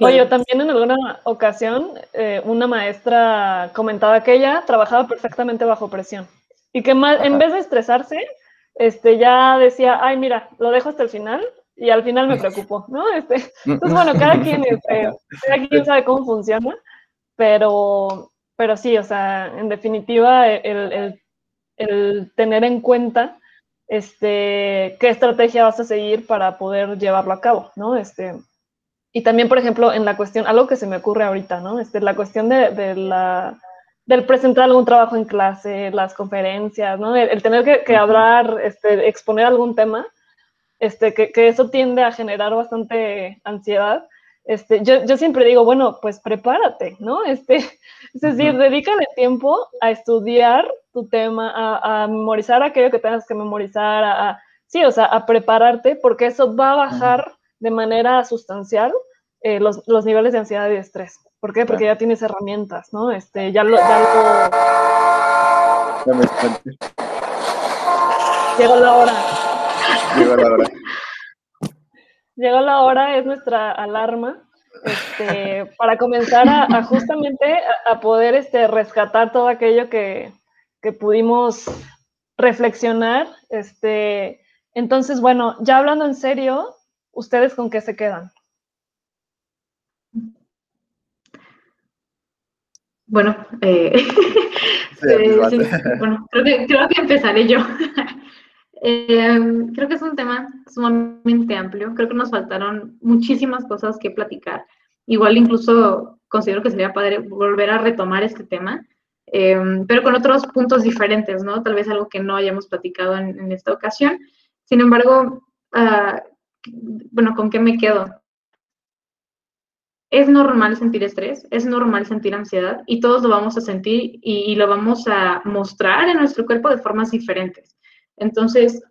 Oye, también en alguna ocasión eh, una maestra comentaba que ella trabajaba perfectamente bajo presión y que en vez de estresarse, este, ya decía, ay, mira, lo dejo hasta el final y al final me preocupo, ¿no? Este, entonces, bueno, cada quien, este, cada quien sabe cómo funciona, pero, pero sí, o sea, en definitiva, el, el, tener en cuenta este, qué estrategia vas a seguir para poder llevarlo a cabo, ¿no? Este, y también, por ejemplo, en la cuestión, algo que se me ocurre ahorita, ¿no? Este, la cuestión de, de la del presentar algún trabajo en clase, las conferencias, ¿no? El, tener que, hablar, este, exponer algún tema, este, que, eso tiende a generar bastante ansiedad. Este, yo, yo, siempre digo, bueno, pues prepárate, ¿no? Este, es decir, dedícale tiempo a estudiar tu tema, a, memorizar aquello que tengas que memorizar, a, sí, o sea, a prepararte, porque eso va a bajar de manera sustancial eh, los, los niveles de ansiedad y de estrés. ¿Por qué? Porque ya tienes herramientas, ¿no? Este, ya lo, ya lo... Llegó la hora. Llegó la hora. Llegó la hora, es nuestra alarma. Este, para comenzar a, justamente a, poder este, rescatar todo aquello que, que pudimos reflexionar. Este, entonces, bueno, ya hablando en serio, ¿ustedes con qué se quedan? Bueno, eh, eh, bueno creo, que, creo que empezaré yo. Eh, creo que es un tema sumamente amplio. Creo que nos faltaron muchísimas cosas que platicar. Igual incluso considero que sería padre volver a retomar este tema, pero con otros puntos diferentes, ¿no? Tal vez algo que no hayamos platicado en, esta ocasión. Sin embargo, ah, bueno, ¿con qué me quedo? es normal sentir estrés, es normal sentir ansiedad y todos lo vamos a sentir y, lo vamos a mostrar en nuestro cuerpo de formas diferentes. Entonces,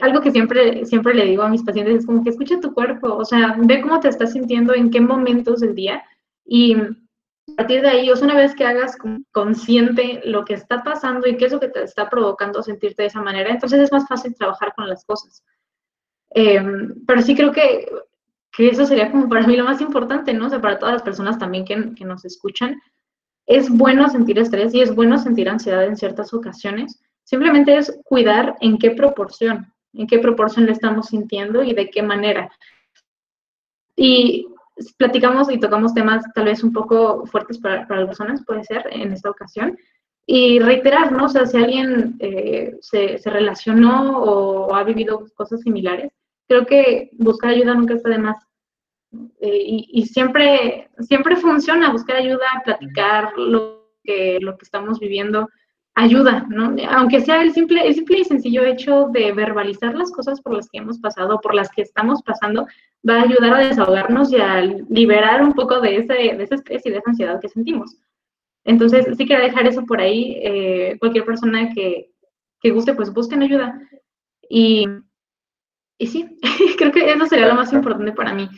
algo que siempre, siempre le digo a mis pacientes es como que escucha tu cuerpo, o sea, ve cómo te estás sintiendo, en qué momentos del día y a partir de ahí, o sea, una vez que hagas consciente lo que está pasando y qué es lo que te está provocando sentirte de esa manera, entonces es más fácil trabajar con las cosas. Em, pero sí creo que que eso sería como para mí lo más importante, ¿no? O sea, para todas las personas también que nos escuchan, es bueno sentir estrés y es bueno sentir ansiedad en ciertas ocasiones. Simplemente es cuidar en qué proporción, en qué proporción le estamos sintiendo y de qué manera. Y platicamos y tocamos temas tal vez un poco fuertes para, para las personas, puede ser, en esta ocasión. Y reiterar, ¿no? O sea, si alguien eh, se, se, relacionó o ha vivido cosas similares, creo que buscar ayuda nunca está de más. Eh, y, siempre, siempre funciona buscar ayuda, platicar lo que, lo que estamos viviendo, ayuda, ¿no? Aunque sea el simple, el simple y sencillo hecho de verbalizar las cosas por las que hemos pasado, por las que estamos pasando, va a ayudar a desahogarnos y a liberar un poco de ese, de ese estrés y de esa ansiedad que sentimos. Entonces, sí quiero dejar eso por ahí. Eh, cualquier persona que, que guste, pues busquen ayuda. Y y sí, creo que eso sería lo más importante para mí.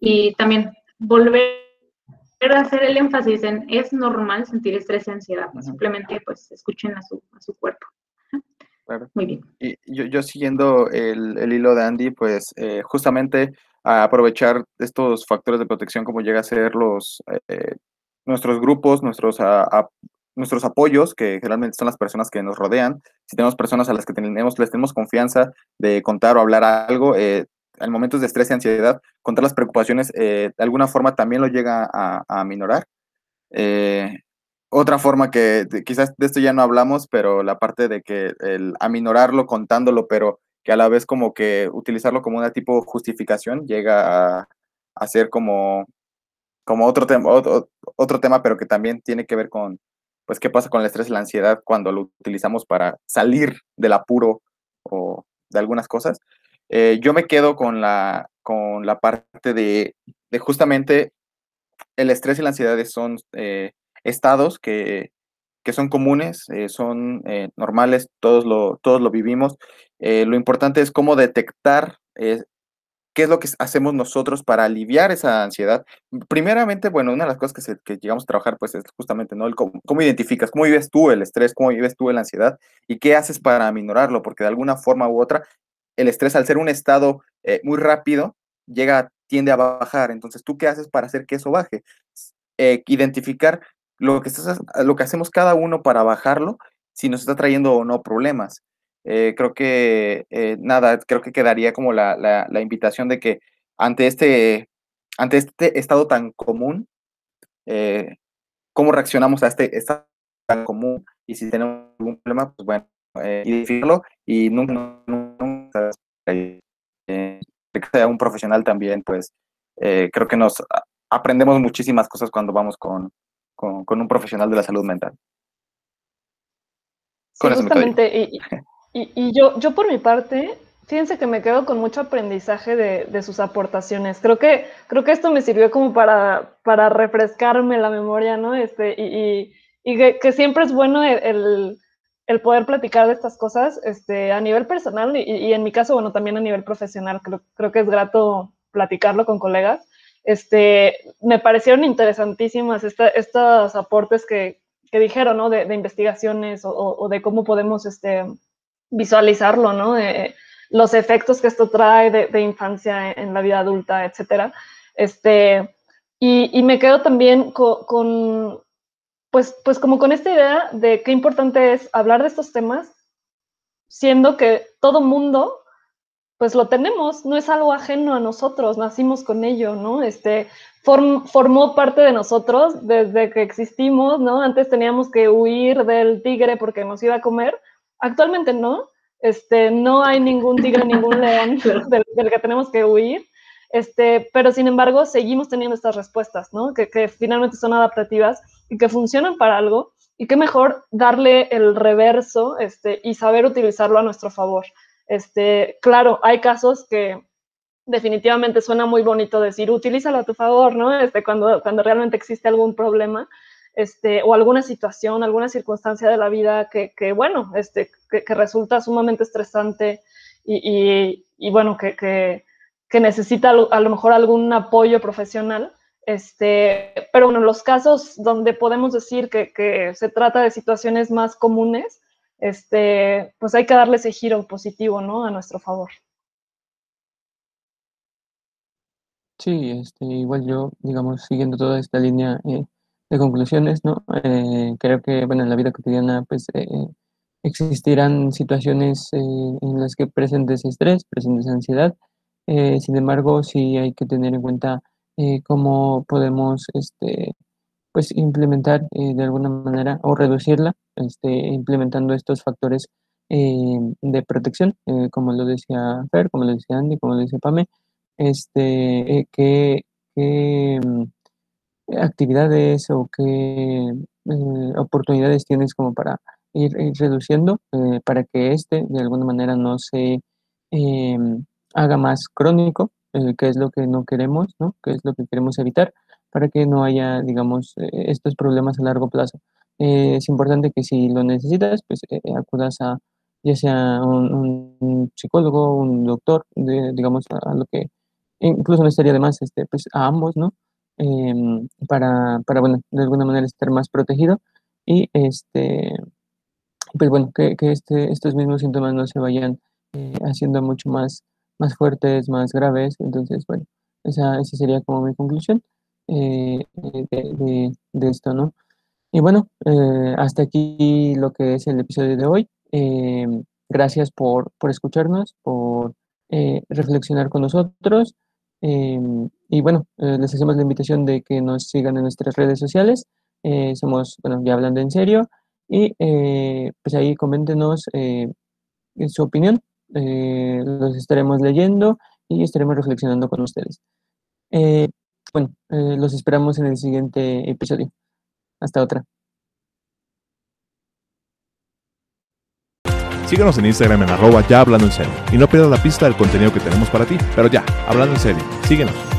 Y también volver a hacer el énfasis en es normal sentir estrés y ansiedad, simplemente pues escuchen a su, a su cuerpo. Muy bien. Y yo, yo siguiendo el, el, hilo de Andy, pues eh, justamente a aprovechar estos factores de protección como llega a ser los, eh, nuestros grupos, nuestros a, nuestros apoyos, que generalmente son las personas que nos rodean, si tenemos personas a las que tenemos, les tenemos confianza de contar o hablar algo, eh, en momentos de estrés y ansiedad, contar las preocupaciones eh, de alguna forma también lo llega a, a minorar. Eh, otra forma que quizás de esto ya no hablamos, pero la parte de que el aminorarlo contándolo, pero que a la vez como que utilizarlo como una tipo justificación llega a, a ser como, como otro, tema otro, otro tema, pero que también tiene que ver con, pues qué pasa con el estrés y la ansiedad cuando lo utilizamos para salir del apuro o de algunas cosas. Eh, yo me quedo con la, con la parte de, justamente el estrés y la ansiedad son eh, estados que, son comunes, eh, son normales, todos lo, todos lo vivimos. lo importante es cómo detectar qué es lo que hacemos nosotros para aliviar esa ansiedad. Primeramente, bueno, una de las cosas que, llegamos a trabajar, pues es justamente, ¿no? El cómo, identificas, cómo vives tú el estrés, cómo vives tú la ansiedad y qué haces para aminorarlo, porque de alguna forma u otra, el estrés al ser un estado eh, muy rápido, llega, tiende a bajar. Entonces, ¿tú qué haces para hacer que eso baje? Eh, identificar lo que, estás, lo que hacemos cada uno para bajarlo, si nos está trayendo o no problemas. Eh, creo que, nada, creo que quedaría como la, la, invitación de que ante este, ante este estado tan común, cómo reaccionamos a este estado tan común y si tenemos algún problema, pues bueno, identificarlo y nunca que sea un profesional también, pues creo que nos aprendemos muchísimas cosas cuando vamos con, con, con un profesional de la salud mental. Sí, justamente, y, y, yo, yo por mi parte, fíjense que me quedo con mucho aprendizaje de, sus aportaciones. Creo que, creo que esto me sirvió como para, para refrescarme la memoria, ¿no? Este, y, que, siempre es bueno el, poder platicar de estas cosas este, a nivel personal y, en mi caso, bueno, también a nivel profesional. Creo, creo que es grato platicarlo con colegas. Este, me parecieron interesantísimas estos aportes que, dijeron, ¿no? De, investigaciones o, de cómo podemos este, visualizarlo, ¿no? los efectos que esto trae de, infancia en, la vida adulta, etcétera. Este, y, me quedo también con, pues, pues como con esta idea de qué importante es hablar de estos temas, siendo que todo mundo, pues lo tenemos, no es algo ajeno a nosotros, nacimos con ello, ¿no? Este, formó parte de nosotros desde que existimos, ¿no? Antes teníamos que huir del tigre porque nos iba a comer, Actualmente no, este, no hay ningún tigre, ningún león del, que tenemos que huir, este, pero sin embargo seguimos teniendo estas respuestas, ¿no? Que, que, finalmente son adaptativas y que funcionan para algo y qué mejor darle el reverso este, y saber utilizarlo a nuestro favor. Este, claro, hay casos que definitivamente suena muy bonito decir utilízalo a tu favor, ¿no? Este, cuando, cuando realmente existe algún problema, este, o alguna situación, alguna circunstancia de la vida que, bueno, este, que, resulta sumamente estresante y, bueno, que, necesita a lo mejor algún apoyo profesional. Este, pero bueno, en los casos donde podemos decir que, se trata de situaciones más comunes, este, pues hay que darle ese giro positivo, ¿no? A nuestro favor. Sí, este, igual yo, digamos, siguiendo toda esta línea, eh, de conclusiones, ¿no? Eh, creo que, bueno, en la vida cotidiana, pues, eh, existirán situaciones en las que presentes estrés, presentes ansiedad. Sin embargo, sí hay que tener en cuenta cómo podemos, este, pues, implementar de alguna manera o reducirla, este, implementando estos factores de protección, como lo decía Fer, como lo decía Andy, como lo decía Pame, este, que, que actividades o qué eh, oportunidades tienes como para ir, reduciendo eh, para que este de alguna manera no se em, haga más crónico, eh, que es lo que no queremos, ¿no? que es lo que queremos evitar, para que no haya, digamos, estos problemas a largo plazo. es importante que si lo necesitas, pues acudas a ya sea un, psicólogo, un doctor, digamos, a, lo que incluso no estaría de más, este, pues a ambos, ¿no? Em, para, para, bueno, de alguna manera estar más protegido y este, pues bueno, que, que este, estos mismos síntomas no se vayan eh, haciendo mucho más, más fuertes, más graves. Entonces, bueno, esa, esa sería como mi conclusión eh, de, esto, ¿no? Y bueno, eh, hasta aquí lo que es el episodio de hoy. Em, gracias por, por escucharnos, por reflexionar con nosotros. Em, y bueno, eh, les hacemos la invitación de que nos sigan en nuestras redes sociales. Eh, somos, bueno, ya hablando en serio. Y eh, pues ahí coméntenos su opinión. Eh, los estaremos leyendo y estaremos reflexionando con ustedes. Eh, bueno, eh, los esperamos en el siguiente episodio. Hasta otra. síguenos en Instagram en arroba ya hablando en serio y no pierdas la pista del contenido que tenemos para ti. Pero ya, hablando en serio, síguenos.